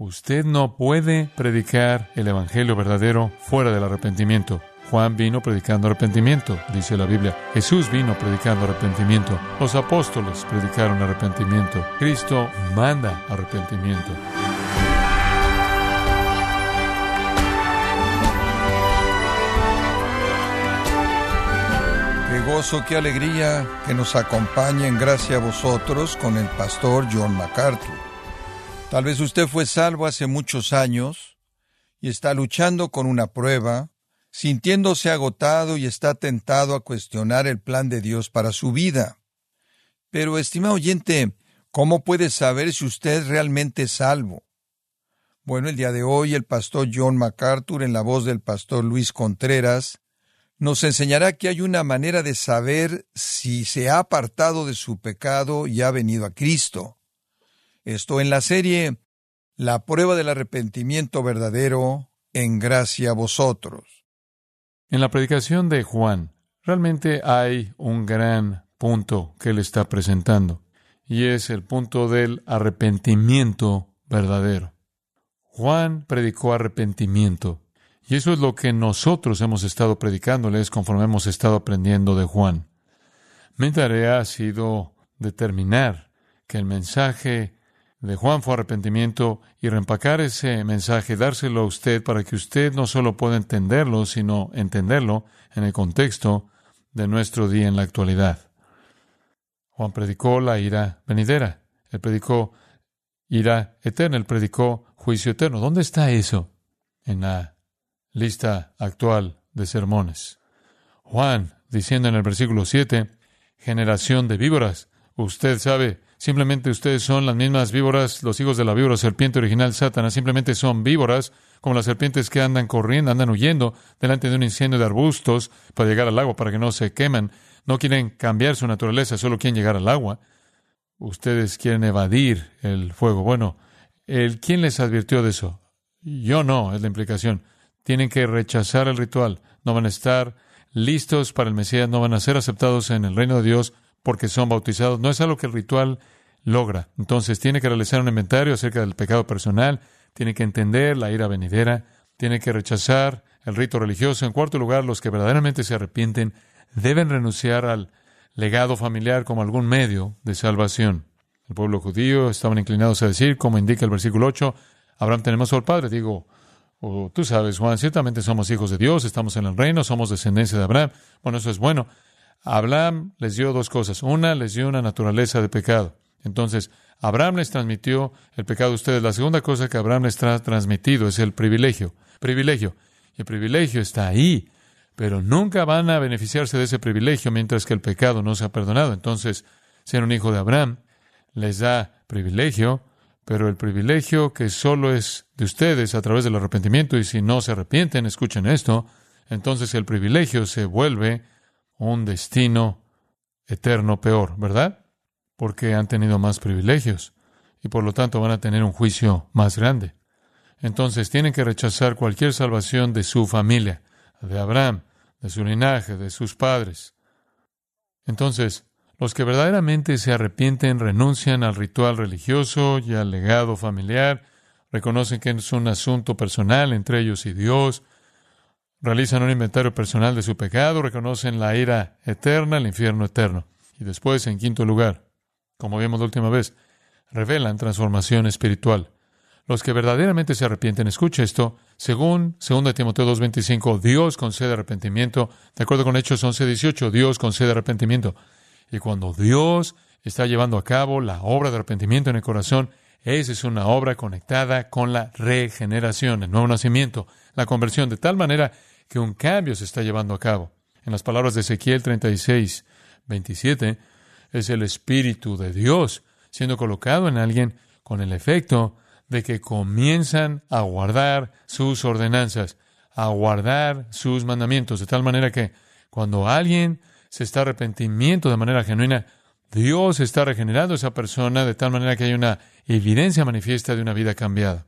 Usted no puede predicar el Evangelio verdadero fuera del arrepentimiento. Juan vino predicando arrepentimiento, dice la Biblia. Jesús vino predicando arrepentimiento. Los apóstoles predicaron arrepentimiento. Cristo manda arrepentimiento. Qué gozo, qué alegría que nos acompañe en gracia a vosotros con el pastor John MacArthur. Tal vez usted fue salvo hace muchos años y está luchando con una prueba, sintiéndose agotado y está tentado a cuestionar el plan de Dios para su vida. Pero, estimado oyente, ¿cómo puede saber si usted es realmente salvo? Bueno, el día de hoy el pastor John MacArthur, en la voz del pastor Luis Contreras, nos enseñará que hay una manera de saber si se ha apartado de su pecado y ha venido a Cristo. Esto en la serie La prueba del arrepentimiento verdadero en gracia a vosotros. En la predicación de Juan, realmente hay un gran punto que él está presentando, y es el punto del arrepentimiento verdadero. Juan predicó arrepentimiento, y eso es lo que nosotros hemos estado predicándoles conforme hemos estado aprendiendo de Juan. Mi tarea ha sido determinar que el mensaje de Juan fue arrepentimiento y reempacar ese mensaje, dárselo a usted para que usted no solo pueda entenderlo, sino entenderlo en el contexto de nuestro día en la actualidad. Juan predicó la ira venidera, él predicó ira eterna, él predicó juicio eterno. ¿Dónde está eso en la lista actual de sermones? Juan, diciendo en el versículo 7, generación de víboras, usted sabe Simplemente ustedes son las mismas víboras, los hijos de la víbora, serpiente original, Satanás. Simplemente son víboras, como las serpientes que andan corriendo, andan huyendo delante de un incendio de arbustos para llegar al agua, para que no se quemen. No quieren cambiar su naturaleza, solo quieren llegar al agua. Ustedes quieren evadir el fuego. Bueno, el, ¿quién les advirtió de eso? Yo no, es la implicación. Tienen que rechazar el ritual. No van a estar listos para el Mesías, no van a ser aceptados en el reino de Dios porque son bautizados. No es algo que el ritual logra. Entonces tiene que realizar un inventario acerca del pecado personal, tiene que entender la ira venidera, tiene que rechazar el rito religioso. En cuarto lugar, los que verdaderamente se arrepienten deben renunciar al legado familiar como algún medio de salvación. El pueblo judío estaban inclinados a decir, como indica el versículo 8, Abraham tenemos al Padre. Digo, oh, tú sabes, Juan, ciertamente somos hijos de Dios, estamos en el reino, somos descendencia de Abraham. Bueno, eso es bueno. Abraham les dio dos cosas. Una, les dio una naturaleza de pecado. Entonces, Abraham les transmitió el pecado a ustedes. La segunda cosa que Abraham les ha transmitido es el privilegio. Privilegio. El privilegio está ahí, pero nunca van a beneficiarse de ese privilegio mientras que el pecado no se ha perdonado. Entonces, ser un hijo de Abraham les da privilegio, pero el privilegio que solo es de ustedes a través del arrepentimiento, y si no se arrepienten, escuchen esto, entonces el privilegio se vuelve un destino eterno peor, ¿verdad? Porque han tenido más privilegios y por lo tanto van a tener un juicio más grande. Entonces tienen que rechazar cualquier salvación de su familia, de Abraham, de su linaje, de sus padres. Entonces, los que verdaderamente se arrepienten renuncian al ritual religioso y al legado familiar, reconocen que es un asunto personal entre ellos y Dios, realizan un inventario personal de su pecado, reconocen la ira eterna, el infierno eterno. Y después, en quinto lugar, como vimos la última vez, revelan transformación espiritual. Los que verdaderamente se arrepienten, escucha esto, según 2 Timoteo 2.25, Dios concede arrepentimiento. De acuerdo con Hechos 11.18, Dios concede arrepentimiento. Y cuando Dios está llevando a cabo la obra de arrepentimiento en el corazón, esa es una obra conectada con la regeneración, el nuevo nacimiento, la conversión, de tal manera que un cambio se está llevando a cabo. En las palabras de Ezequiel 36, 27, es el Espíritu de Dios siendo colocado en alguien con el efecto de que comienzan a guardar sus ordenanzas, a guardar sus mandamientos, de tal manera que cuando alguien se está arrepentimiento de manera genuina, Dios está regenerando a esa persona de tal manera que hay una evidencia manifiesta de una vida cambiada.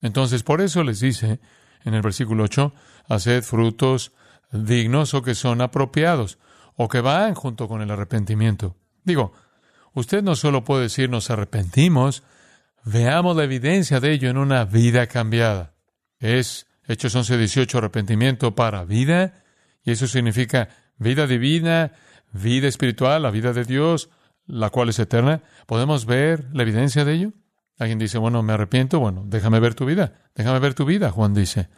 Entonces, por eso les dice en el versículo 8, haced frutos dignos o que son apropiados o que van junto con el arrepentimiento. Digo, usted no solo puede decir nos arrepentimos, veamos la evidencia de ello en una vida cambiada. Es Hechos 11, 18, arrepentimiento para vida, y eso significa vida divina, vida espiritual, la vida de Dios, la cual es eterna. ¿Podemos ver la evidencia de ello? Alguien dice, bueno, me arrepiento, bueno, déjame ver tu vida, déjame ver tu vida, Juan dice.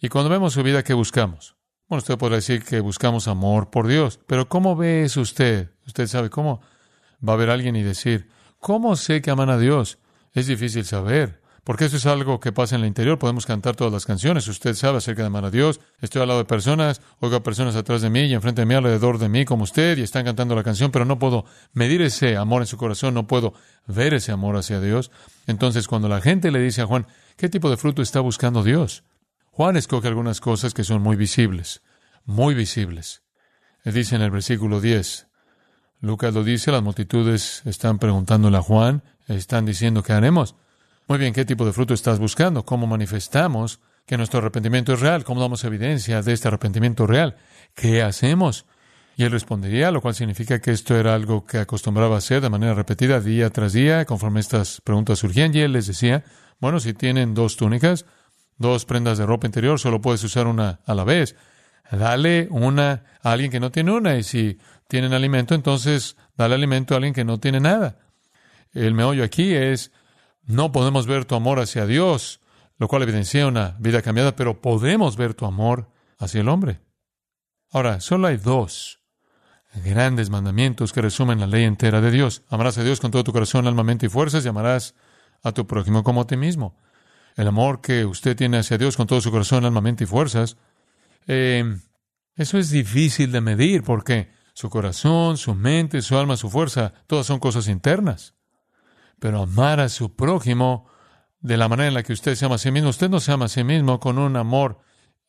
Y cuando vemos su vida, ¿qué buscamos? Bueno, usted podrá decir que buscamos amor por Dios, pero ¿cómo ve eso usted? Usted sabe cómo va a ver a alguien y decir, ¿cómo sé que aman a Dios? Es difícil saber, porque eso es algo que pasa en el interior. Podemos cantar todas las canciones. Usted sabe acerca de amar a Dios. Estoy al lado de personas, oigo a personas atrás de mí y enfrente de mí, alrededor de mí, como usted, y están cantando la canción, pero no puedo medir ese amor en su corazón, no puedo ver ese amor hacia Dios. Entonces, cuando la gente le dice a Juan, ¿qué tipo de fruto está buscando Dios? Juan escoge algunas cosas que son muy visibles, muy visibles. Le dice en el versículo 10, Lucas lo dice, las multitudes están preguntándole a Juan, están diciendo, ¿qué haremos? Muy bien, ¿qué tipo de fruto estás buscando? ¿Cómo manifestamos que nuestro arrepentimiento es real? ¿Cómo damos evidencia de este arrepentimiento real? ¿Qué hacemos? Y él respondería, lo cual significa que esto era algo que acostumbraba hacer de manera repetida día tras día, conforme estas preguntas surgían. Y él les decía, bueno, si tienen dos túnicas, dos prendas de ropa interior, solo puedes usar una a la vez. Dale una a alguien que no tiene una. Y si tienen alimento, entonces dale alimento a alguien que no tiene nada. El meollo aquí es no podemos ver tu amor hacia Dios, lo cual evidencia una vida cambiada, pero podemos ver tu amor hacia el hombre. Ahora, solo hay dos grandes mandamientos que resumen la ley entera de Dios. Amarás a Dios con todo tu corazón, alma, mente y fuerzas y amarás a tu prójimo como a ti mismo. El amor que usted tiene hacia Dios con todo su corazón, alma, mente y fuerzas, eh, eso es difícil de medir porque su corazón, su mente, su alma, su fuerza, todas son cosas internas. Pero amar a su prójimo de la manera en la que usted se ama a sí mismo, usted no se ama a sí mismo con un amor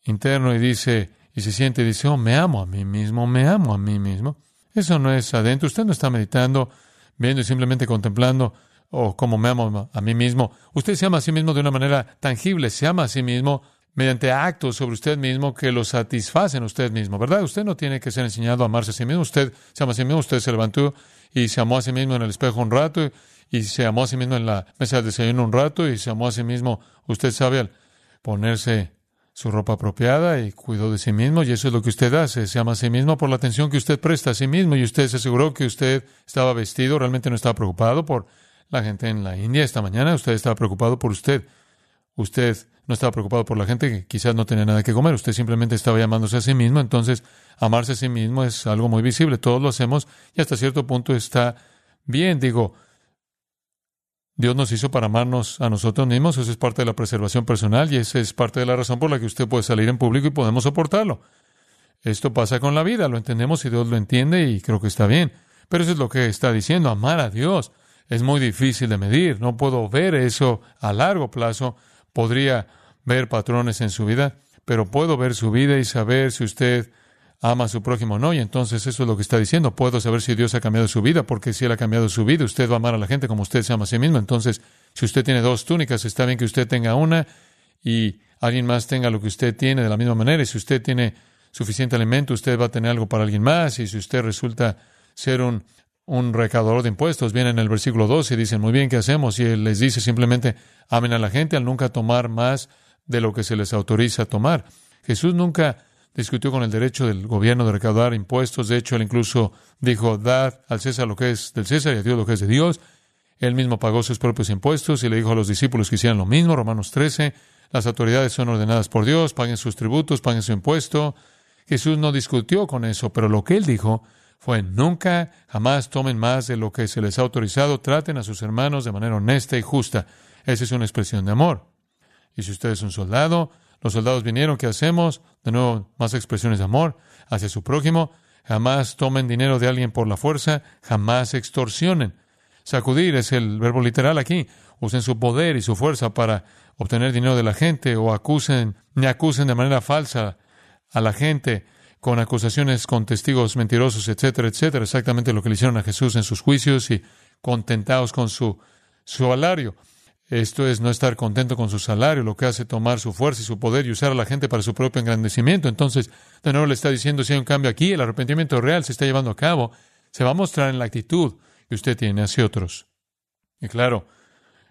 interno y dice, y se siente y dice, oh, me amo a mí mismo, me amo a mí mismo. Eso no es adentro. Usted no está meditando, viendo y simplemente contemplando, oh, cómo me amo a mí mismo. Usted se ama a sí mismo de una manera tangible, se ama a sí mismo mediante actos sobre usted mismo que lo satisfacen usted mismo, ¿verdad? Usted no tiene que ser enseñado a amarse a sí mismo. Usted se ama a sí mismo, usted se levantó y se amó a sí mismo en el espejo un rato y se amó a sí mismo en la mesa de desayuno un rato y se amó a sí mismo, usted sabe, ponerse su ropa apropiada y cuidó de sí mismo y eso es lo que usted hace, se ama a sí mismo por la atención que usted presta a sí mismo y usted se aseguró que usted estaba vestido, realmente no estaba preocupado por la gente en la India esta mañana, usted estaba preocupado por usted. Usted no estaba preocupado por la gente que quizás no tenía nada que comer, usted simplemente estaba llamándose a sí mismo, entonces amarse a sí mismo es algo muy visible, todos lo hacemos y hasta cierto punto está bien, digo, Dios nos hizo para amarnos a nosotros mismos, eso es parte de la preservación personal y esa es parte de la razón por la que usted puede salir en público y podemos soportarlo. Esto pasa con la vida, lo entendemos y Dios lo entiende y creo que está bien. Pero eso es lo que está diciendo, amar a Dios. Es muy difícil de medir, no puedo ver eso a largo plazo, podría ver patrones en su vida, pero puedo ver su vida y saber si usted ama a su prójimo o no. Y entonces eso es lo que está diciendo. Puedo saber si Dios ha cambiado su vida, porque si Él ha cambiado su vida, usted va a amar a la gente como usted se ama a sí mismo. Entonces, si usted tiene dos túnicas, está bien que usted tenga una y alguien más tenga lo que usted tiene de la misma manera. Y si usted tiene suficiente alimento, usted va a tener algo para alguien más. Y si usted resulta ser un, un recaudador de impuestos, viene en el versículo 12 y dicen, muy bien, ¿qué hacemos? Y Él les dice simplemente, amen a la gente al nunca tomar más de lo que se les autoriza tomar. Jesús nunca discutió con el derecho del gobierno de recaudar impuestos. De hecho, él incluso dijo, dad al César lo que es del César y a Dios lo que es de Dios. Él mismo pagó sus propios impuestos y le dijo a los discípulos que hicieran lo mismo. Romanos 13. Las autoridades son ordenadas por Dios, paguen sus tributos, paguen su impuesto. Jesús no discutió con eso, pero lo que él dijo fue nunca, jamás tomen más de lo que se les ha autorizado, traten a sus hermanos de manera honesta y justa. Esa es una expresión de amor. Y si usted es un soldado, los soldados vinieron, ¿qué hacemos? De nuevo, más expresiones de amor hacia su prójimo. Jamás tomen dinero de alguien por la fuerza, jamás extorsionen. Sacudir es el verbo literal aquí. Usen su poder y su fuerza para obtener dinero de la gente o acusen, ni acusen de manera falsa a la gente con acusaciones con testigos mentirosos, etcétera, etcétera. Exactamente lo que le hicieron a Jesús en sus juicios y contentados con su, su salario. Esto es no estar contento con su salario, lo que hace tomar su fuerza y su poder y usar a la gente para su propio engrandecimiento. Entonces, de nuevo le está diciendo, si hay un cambio aquí, el arrepentimiento real se está llevando a cabo, se va a mostrar en la actitud que usted tiene hacia otros. Y claro,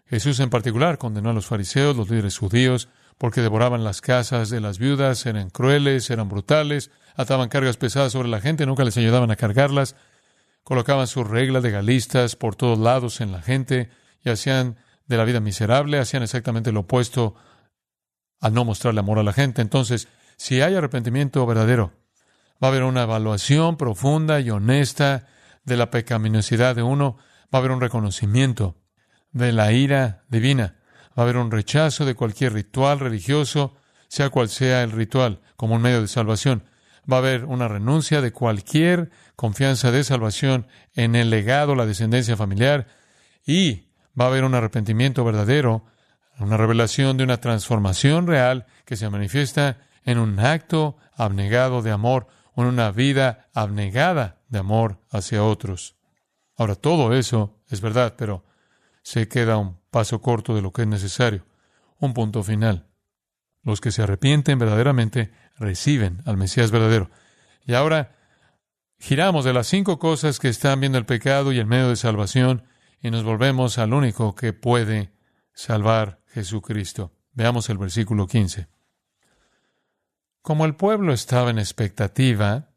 Jesús en particular condenó a los fariseos, los líderes judíos, porque devoraban las casas de las viudas, eran crueles, eran brutales, ataban cargas pesadas sobre la gente, nunca les ayudaban a cargarlas, colocaban sus reglas legalistas por todos lados en la gente y hacían de la vida miserable, hacían exactamente lo opuesto al no mostrarle amor a la gente. Entonces, si hay arrepentimiento verdadero, va a haber una evaluación profunda y honesta de la pecaminosidad de uno, va a haber un reconocimiento de la ira divina, va a haber un rechazo de cualquier ritual religioso, sea cual sea el ritual, como un medio de salvación. Va a haber una renuncia de cualquier confianza de salvación en el legado, la descendencia familiar, y va a haber un arrepentimiento verdadero, una revelación de una transformación real que se manifiesta en un acto abnegado de amor en una vida abnegada de amor hacia otros. Ahora, todo eso es verdad, pero se queda un paso corto de lo que es necesario, un punto final. Los que se arrepienten verdaderamente reciben al Mesías verdadero. Y ahora giramos de las cinco cosas que están viendo el pecado y el medio de salvación y nos volvemos al único que puede salvar Jesucristo. Veamos el versículo 15. Como el pueblo estaba en expectativa,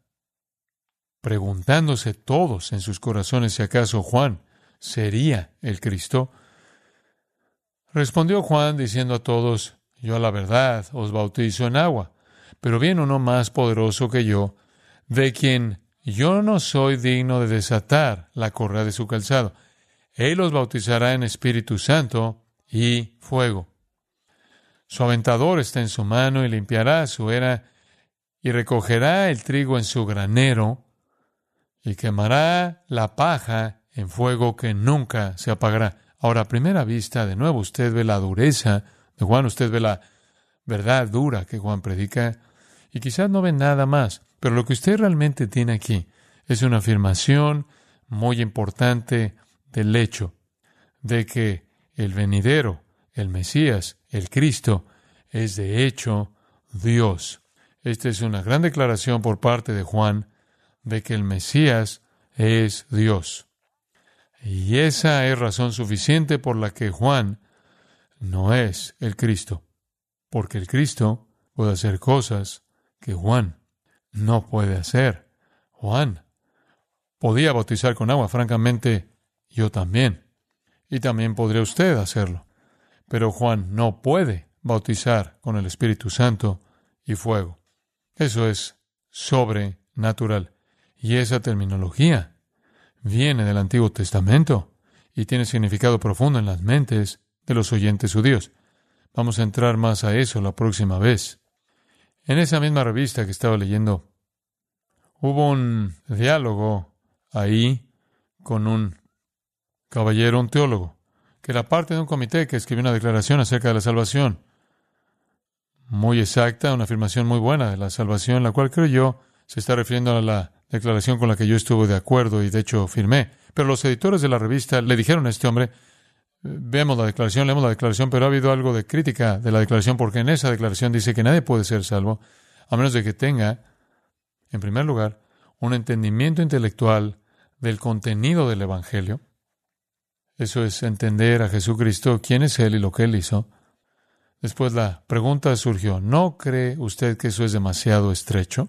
preguntándose todos en sus corazones si acaso Juan sería el Cristo, respondió Juan diciendo a todos, yo a la verdad os bautizo en agua, pero viene uno más poderoso que yo, de quien yo no soy digno de desatar la correa de su calzado. Él os bautizará en Espíritu Santo y fuego. Su aventador está en su mano y limpiará su era y recogerá el trigo en su granero y quemará la paja en fuego que nunca se apagará. Ahora, a primera vista, de nuevo, usted ve la dureza de Juan, usted ve la verdad dura que Juan predica y quizás no ve nada más, pero lo que usted realmente tiene aquí es una afirmación muy importante del hecho de que el venidero, el Mesías, el Cristo, es de hecho Dios. Esta es una gran declaración por parte de Juan de que el Mesías es Dios. Y esa es razón suficiente por la que Juan no es el Cristo, porque el Cristo puede hacer cosas que Juan no puede hacer. Juan podía bautizar con agua, francamente, yo también. Y también podría usted hacerlo. Pero Juan no puede bautizar con el Espíritu Santo y fuego. Eso es sobrenatural. Y esa terminología viene del Antiguo Testamento y tiene significado profundo en las mentes de los oyentes judíos. Vamos a entrar más a eso la próxima vez. En esa misma revista que estaba leyendo, hubo un diálogo ahí con un caballero, un teólogo, que era parte de un comité que escribió una declaración acerca de la salvación. Muy exacta, una afirmación muy buena de la salvación, la cual creo yo se está refiriendo a la declaración con la que yo estuve de acuerdo y de hecho firmé. Pero los editores de la revista le dijeron a este hombre, vemos la declaración, leemos la declaración, pero ha habido algo de crítica de la declaración porque en esa declaración dice que nadie puede ser salvo a menos de que tenga, en primer lugar, un entendimiento intelectual del contenido del Evangelio. Eso es entender a Jesucristo, quién es Él y lo que Él hizo. Después la pregunta surgió, ¿no cree usted que eso es demasiado estrecho?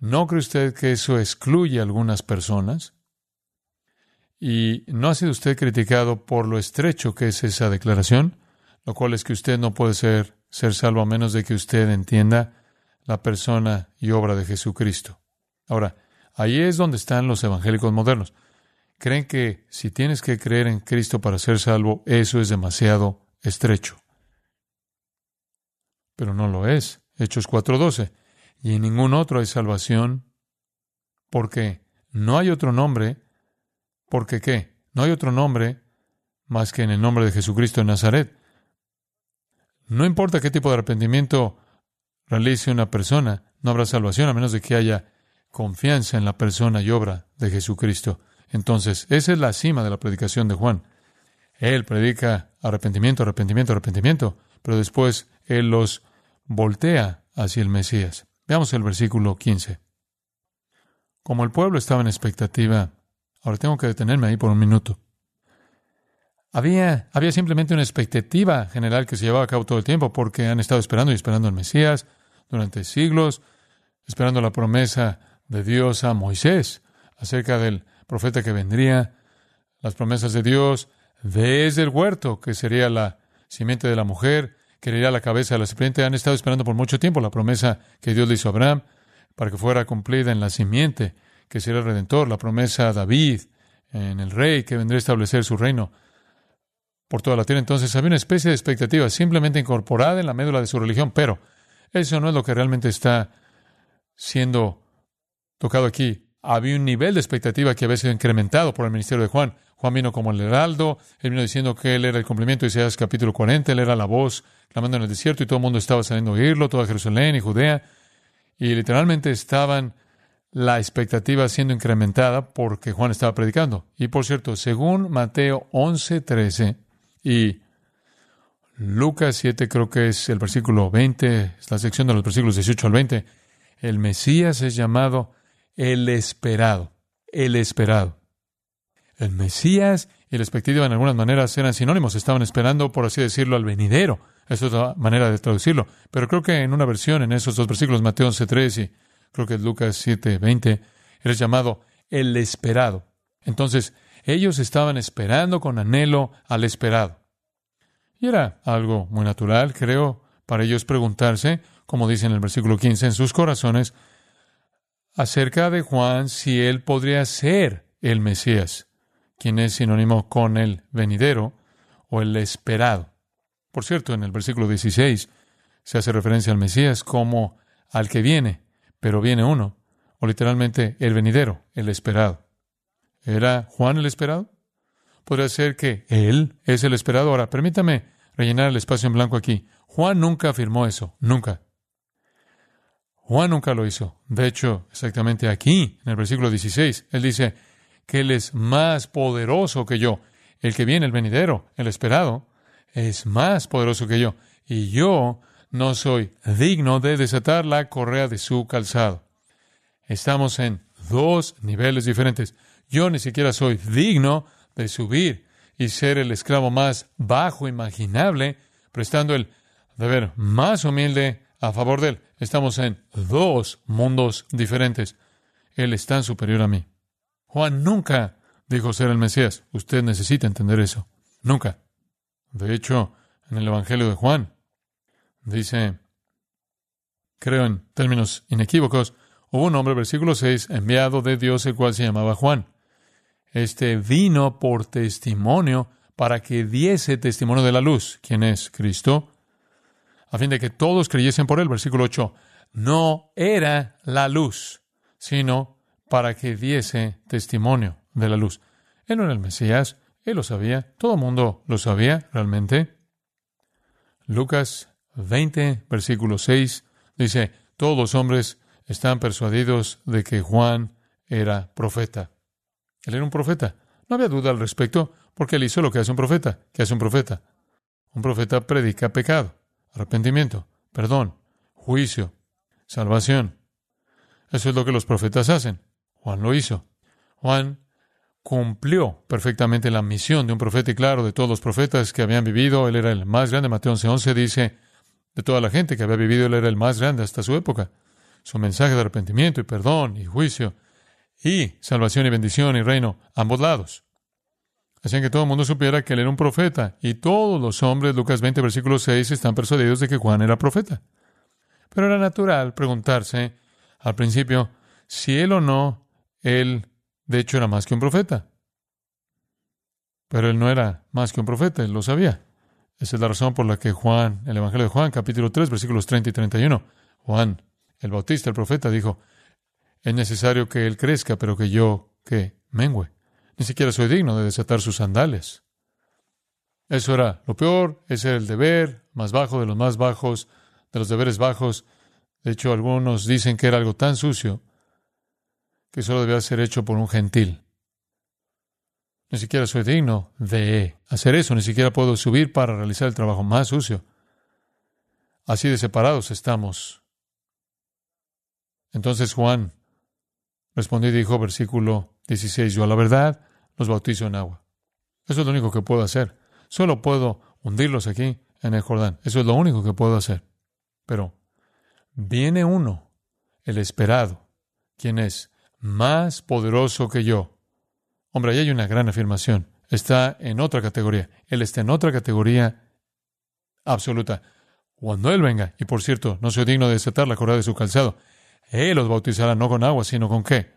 ¿No cree usted que eso excluye a algunas personas? ¿Y no ha sido usted criticado por lo estrecho que es esa declaración? Lo cual es que usted no puede ser, ser salvo a menos de que usted entienda la persona y obra de Jesucristo. Ahora, ahí es donde están los evangélicos modernos. Creen que si tienes que creer en Cristo para ser salvo, eso es demasiado estrecho. Pero no lo es. Hechos 4:12. Y en ningún otro hay salvación, porque no hay otro nombre, porque qué? No hay otro nombre más que en el nombre de Jesucristo de Nazaret. No importa qué tipo de arrepentimiento realice una persona, no habrá salvación a menos de que haya confianza en la persona y obra de Jesucristo. Entonces, esa es la cima de la predicación de Juan. Él predica arrepentimiento, arrepentimiento, arrepentimiento, pero después él los voltea hacia el Mesías. Veamos el versículo 15. Como el pueblo estaba en expectativa, ahora tengo que detenerme ahí por un minuto. había, había simplemente una expectativa general que se llevaba a cabo todo el tiempo porque han estado esperando y esperando al Mesías durante siglos, esperando la promesa de Dios a Moisés acerca del profeta que vendría, las promesas de Dios desde el huerto, que sería la simiente de la mujer, que sería la cabeza de la serpiente. Han estado esperando por mucho tiempo la promesa que Dios le hizo a Abraham para que fuera cumplida en la simiente, que sería el redentor, la promesa a David, en el rey que vendría a establecer su reino por toda la tierra. Entonces había una especie de expectativa simplemente incorporada en la médula de su religión, pero eso no es lo que realmente está siendo tocado aquí. Había un nivel de expectativa que había sido incrementado por el ministerio de Juan. Juan vino como el heraldo, él vino diciendo que él era el cumplimiento de Isaías capítulo 40, él era la voz clamando en el desierto y todo el mundo estaba saliendo a oírlo, toda Jerusalén y Judea, y literalmente estaban la expectativa siendo incrementada porque Juan estaba predicando. Y por cierto, según Mateo 11, 13 y Lucas 7, creo que es el versículo 20, es la sección de los versículos 18 al 20, el Mesías es llamado el esperado, el esperado. El Mesías y la expectativa en algunas maneras eran sinónimos, estaban esperando, por así decirlo, al venidero. Esa es otra manera de traducirlo. Pero creo que en una versión, en esos dos versículos, Mateo 11.3 y creo que es Lucas 7.20, es llamado el esperado. Entonces, ellos estaban esperando con anhelo al esperado. Y era algo muy natural, creo, para ellos preguntarse, como dice en el versículo 15, en sus corazones, acerca de Juan si él podría ser el Mesías quien es sinónimo con el venidero o el esperado. Por cierto, en el versículo 16 se hace referencia al Mesías como al que viene, pero viene uno, o literalmente el venidero, el esperado. ¿Era Juan el esperado? Podría ser que él es el esperado. Ahora, permítame rellenar el espacio en blanco aquí. Juan nunca afirmó eso, nunca. Juan nunca lo hizo. De hecho, exactamente aquí, en el versículo 16, él dice, que Él es más poderoso que yo. El que viene, el venidero, el esperado, es más poderoso que yo. Y yo no soy digno de desatar la correa de su calzado. Estamos en dos niveles diferentes. Yo ni siquiera soy digno de subir y ser el esclavo más bajo imaginable, prestando el deber más humilde a favor de él. Estamos en dos mundos diferentes. Él es tan superior a mí. Juan nunca dijo ser el Mesías. Usted necesita entender eso. Nunca. De hecho, en el Evangelio de Juan dice, creo en términos inequívocos, hubo un hombre, versículo 6, enviado de Dios, el cual se llamaba Juan. Este vino por testimonio para que diese testimonio de la luz. ¿Quién es? Cristo. A fin de que todos creyesen por él. Versículo 8. No era la luz, sino para que diese testimonio de la luz. Él no era el Mesías, él lo sabía, todo el mundo lo sabía realmente. Lucas 20, versículo 6, dice, todos los hombres están persuadidos de que Juan era profeta. Él era un profeta. No había duda al respecto, porque él hizo lo que hace un profeta. ¿Qué hace un profeta? Un profeta predica pecado, arrepentimiento, perdón, juicio, salvación. Eso es lo que los profetas hacen. Juan lo hizo. Juan cumplió perfectamente la misión de un profeta y claro, de todos los profetas que habían vivido, él era el más grande. Mateo 11:11 dice, de toda la gente que había vivido, él era el más grande hasta su época. Su mensaje de arrepentimiento y perdón y juicio y salvación y bendición y reino, ambos lados. Hacían que todo el mundo supiera que él era un profeta y todos los hombres, Lucas 20, versículo 6, están persuadidos de que Juan era profeta. Pero era natural preguntarse al principio si él o no él, de hecho, era más que un profeta. Pero él no era más que un profeta, él lo sabía. Esa es la razón por la que Juan, el Evangelio de Juan, capítulo 3, versículos 30 y 31, Juan, el Bautista, el profeta, dijo, es necesario que él crezca, pero que yo, que mengüe. Ni siquiera soy digno de desatar sus sandales. Eso era lo peor, ese era el deber más bajo de los más bajos, de los deberes bajos. De hecho, algunos dicen que era algo tan sucio que solo debía ser hecho por un gentil. Ni siquiera soy digno de hacer eso, ni siquiera puedo subir para realizar el trabajo más sucio. Así de separados estamos. Entonces Juan respondió y dijo, versículo 16, yo a la verdad los bautizo en agua. Eso es lo único que puedo hacer. Solo puedo hundirlos aquí en el Jordán. Eso es lo único que puedo hacer. Pero viene uno, el esperado, quien es más poderoso que yo. Hombre, ahí hay una gran afirmación. Está en otra categoría. Él está en otra categoría absoluta. Cuando Él venga, y por cierto, no soy digno de desatar la correa de su calzado, Él los bautizará no con agua, sino con qué?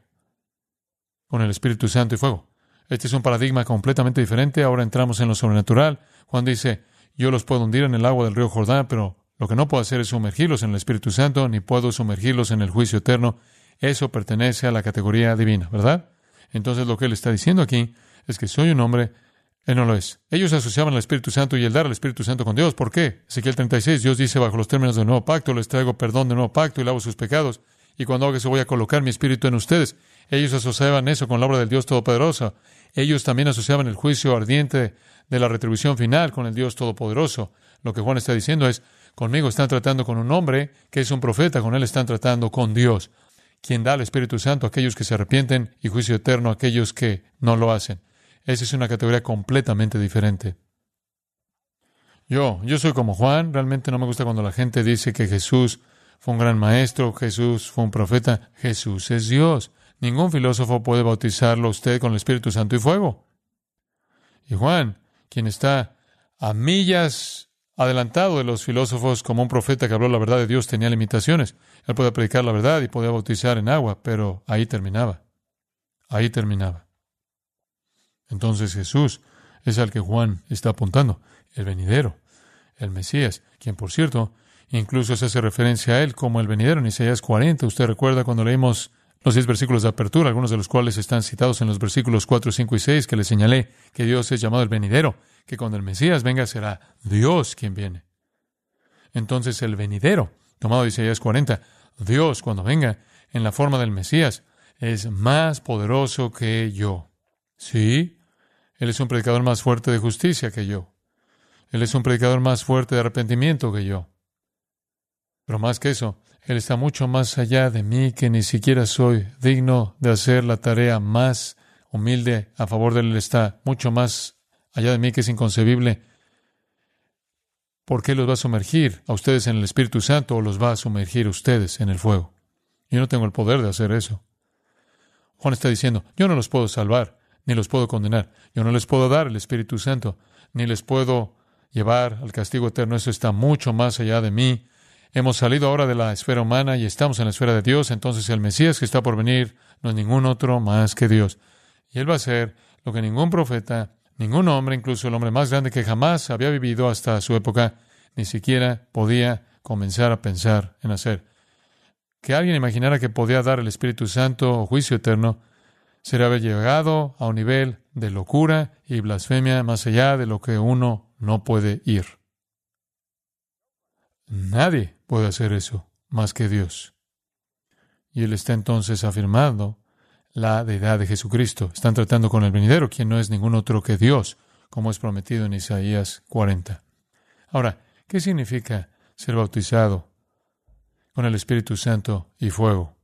Con el Espíritu Santo y fuego. Este es un paradigma completamente diferente. Ahora entramos en lo sobrenatural. Juan dice, yo los puedo hundir en el agua del río Jordán, pero lo que no puedo hacer es sumergirlos en el Espíritu Santo, ni puedo sumergirlos en el juicio eterno. Eso pertenece a la categoría divina, ¿verdad? Entonces lo que él está diciendo aquí es que soy un hombre, él no lo es. Ellos asociaban al Espíritu Santo y el dar al Espíritu Santo con Dios. ¿Por qué? Ezequiel 36, Dios dice bajo los términos del nuevo pacto, les traigo perdón del nuevo pacto y lavo sus pecados. Y cuando haga eso voy a colocar mi Espíritu en ustedes. Ellos asociaban eso con la obra del Dios Todopoderoso. Ellos también asociaban el juicio ardiente de la retribución final con el Dios Todopoderoso. Lo que Juan está diciendo es, conmigo están tratando con un hombre que es un profeta, con él están tratando con Dios, quien da al Espíritu Santo a aquellos que se arrepienten y juicio eterno a aquellos que no lo hacen. Esa es una categoría completamente diferente. Yo, yo soy como Juan, realmente no me gusta cuando la gente dice que Jesús fue un gran maestro, Jesús fue un profeta, Jesús es Dios. Ningún filósofo puede bautizarlo a usted con el Espíritu Santo y fuego. Y Juan, quien está a millas adelantado de los filósofos como un profeta que habló la verdad de Dios, tenía limitaciones. Él podía predicar la verdad y podía bautizar en agua, pero ahí terminaba. Ahí terminaba. Entonces Jesús es al que Juan está apuntando, el venidero, el Mesías, quien por cierto, incluso se hace referencia a él como el venidero en Isaías 40. Usted recuerda cuando leímos los diez versículos de apertura, algunos de los cuales están citados en los versículos 4, 5 y 6, que le señalé que Dios es llamado el venidero, que cuando el Mesías venga será Dios quien viene. Entonces el venidero, tomado de Isaías 40, Dios cuando venga en la forma del Mesías, es más poderoso que yo. Sí, Él es un predicador más fuerte de justicia que yo. Él es un predicador más fuerte de arrepentimiento que yo. Pero más que eso, él está mucho más allá de mí que ni siquiera soy digno de hacer la tarea más humilde a favor de Él. Está mucho más allá de mí que es inconcebible. ¿Por qué los va a sumergir a ustedes en el Espíritu Santo o los va a sumergir a ustedes en el fuego? Yo no tengo el poder de hacer eso. Juan está diciendo, yo no los puedo salvar, ni los puedo condenar. Yo no les puedo dar el Espíritu Santo, ni les puedo llevar al castigo eterno. Eso está mucho más allá de mí Hemos salido ahora de la esfera humana y estamos en la esfera de Dios, entonces el Mesías que está por venir no es ningún otro más que Dios. Y Él va a ser lo que ningún profeta, ningún hombre, incluso el hombre más grande que jamás había vivido hasta su época, ni siquiera podía comenzar a pensar en hacer. Que alguien imaginara que podía dar el Espíritu Santo o juicio eterno sería haber llegado a un nivel de locura y blasfemia más allá de lo que uno no puede ir. Nadie puede hacer eso más que Dios. Y él está entonces afirmando la deidad de Jesucristo. Están tratando con el venidero, quien no es ningún otro que Dios, como es prometido en Isaías 40. Ahora, ¿qué significa ser bautizado con el Espíritu Santo y fuego?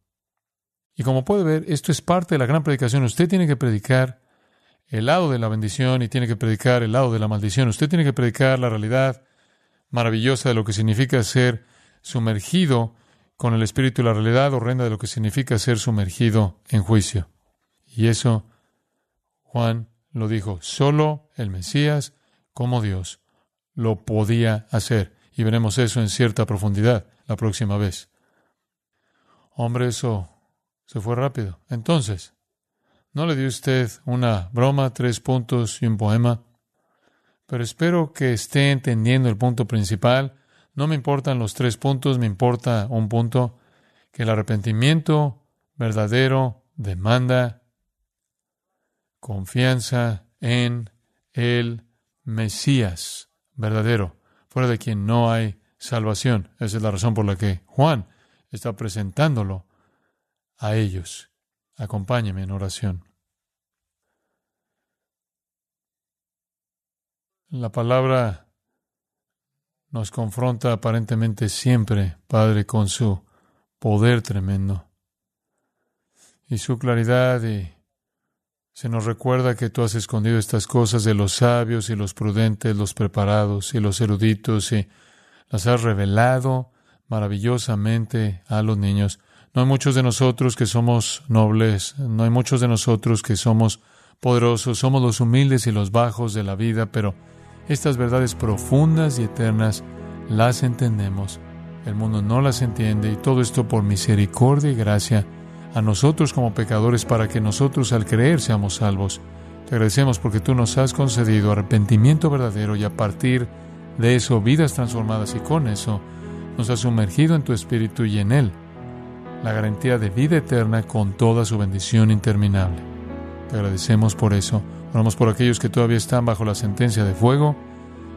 Y como puede ver, esto es parte de la gran predicación. Usted tiene que predicar el lado de la bendición y tiene que predicar el lado de la maldición. Usted tiene que predicar la realidad maravillosa de lo que significa ser sumergido con el espíritu y la realidad horrenda de lo que significa ser sumergido en juicio. Y eso Juan lo dijo, solo el Mesías como Dios lo podía hacer. Y veremos eso en cierta profundidad la próxima vez. Hombre, eso se fue rápido. Entonces, ¿no le dio usted una broma, tres puntos y un poema? pero espero que esté entendiendo el punto principal. No me importan los tres puntos, me importa un punto, que el arrepentimiento verdadero demanda confianza en el Mesías verdadero, fuera de quien no hay salvación. Esa es la razón por la que Juan está presentándolo a ellos. Acompáñeme en oración. La palabra nos confronta aparentemente siempre, Padre, con su poder tremendo y su claridad y Se nos recuerda que tú has escondido estas cosas de los sabios y los prudentes, los preparados y los eruditos y las has revelado maravillosamente a los niños. No hay muchos de nosotros que somos nobles, no hay muchos de nosotros que somos poderosos, somos los humildes y los bajos de la vida, pero estas verdades profundas y eternas las entendemos. El mundo no las entiende y todo esto por misericordia y gracia a nosotros como pecadores para que nosotros al creer seamos salvos. Te agradecemos porque tú nos has concedido arrepentimiento verdadero y a partir de eso vidas transformadas y con eso nos has sumergido en tu espíritu y en él la garantía de vida eterna con toda su bendición interminable. Te agradecemos por eso. Oramos por aquellos que todavía están bajo la sentencia de fuego,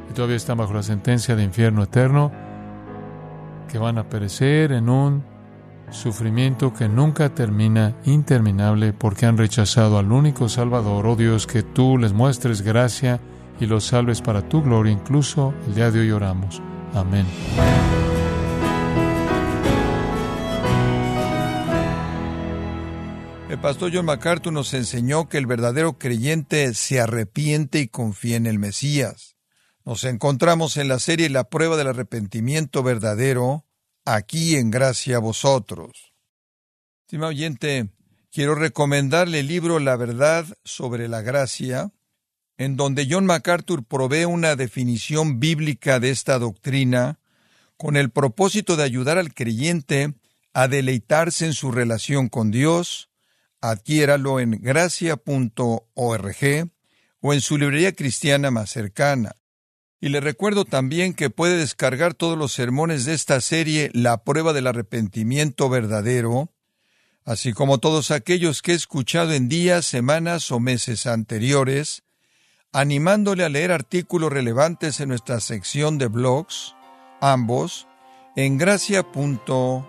y todavía están bajo la sentencia de infierno eterno, que van a perecer en un sufrimiento que nunca termina, interminable, porque han rechazado al único Salvador. Oh Dios, que tú les muestres gracia y los salves para tu gloria, incluso el día de hoy oramos. Amén. El pastor John MacArthur nos enseñó que el verdadero creyente se arrepiente y confía en el Mesías. Nos encontramos en la serie La prueba del arrepentimiento verdadero, aquí en gracia a vosotros. Estimado oyente, quiero recomendarle el libro La verdad sobre la gracia, en donde John MacArthur provee una definición bíblica de esta doctrina con el propósito de ayudar al creyente a deleitarse en su relación con Dios, adquiéralo en gracia.org o en su librería cristiana más cercana. Y le recuerdo también que puede descargar todos los sermones de esta serie La prueba del arrepentimiento verdadero, así como todos aquellos que he escuchado en días, semanas o meses anteriores, animándole a leer artículos relevantes en nuestra sección de blogs, ambos, en gracia.org.